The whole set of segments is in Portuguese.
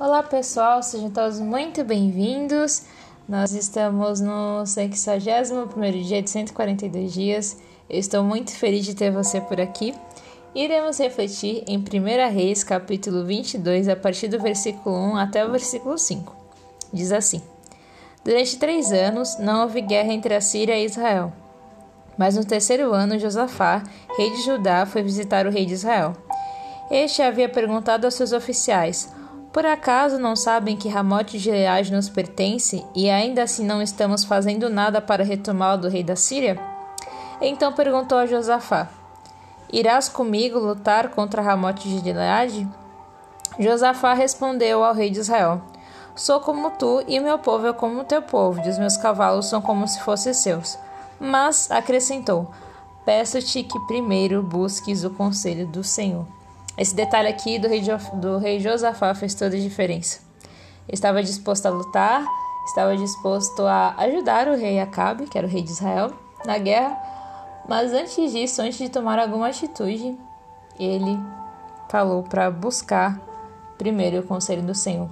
Olá pessoal, sejam todos muito bem-vindos. Nós estamos no 61 dia de 142 dias. Eu estou muito feliz de ter você por aqui. Iremos refletir em 1 Reis, capítulo 22, a partir do versículo 1 até o versículo 5. Diz assim: Durante três anos não houve guerra entre a Síria e Israel. Mas no terceiro ano, Josafá, rei de Judá, foi visitar o rei de Israel. Este havia perguntado aos seus oficiais: por acaso não sabem que Ramote de Gileade nos pertence e ainda assim não estamos fazendo nada para retomá-lo do rei da Síria? Então perguntou a Josafá: Irás comigo lutar contra Ramote de Gileade? Josafá respondeu ao rei de Israel: Sou como tu e meu povo é como teu povo, e os meus cavalos são como se fossem seus. Mas acrescentou: Peço-te que primeiro busques o conselho do Senhor. Esse detalhe aqui do rei, do rei Josafá fez toda a diferença. Estava disposto a lutar, estava disposto a ajudar o rei Acabe, que era o rei de Israel, na guerra, mas antes disso, antes de tomar alguma atitude, ele falou para buscar primeiro o conselho do Senhor.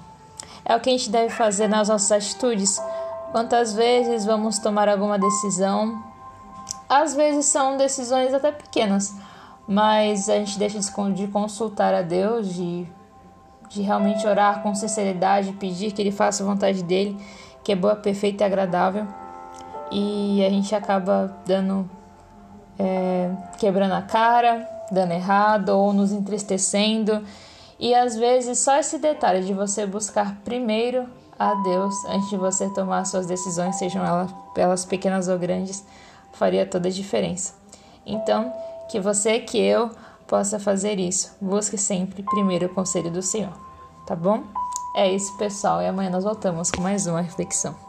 É o que a gente deve fazer nas nossas atitudes. Quantas vezes vamos tomar alguma decisão? Às vezes são decisões até pequenas, mas a gente deixa de consultar a Deus, de, de realmente orar com sinceridade, pedir que Ele faça a vontade dele, que é boa, perfeita e agradável, e a gente acaba dando, é, quebrando a cara, dando errado ou nos entristecendo. E às vezes só esse detalhe de você buscar primeiro a Deus antes de você tomar suas decisões, sejam elas, elas pequenas ou grandes, faria toda a diferença. Então, que você, que eu, possa fazer isso. Busque sempre primeiro o conselho do Senhor, tá bom? É isso, pessoal, e amanhã nós voltamos com mais uma reflexão.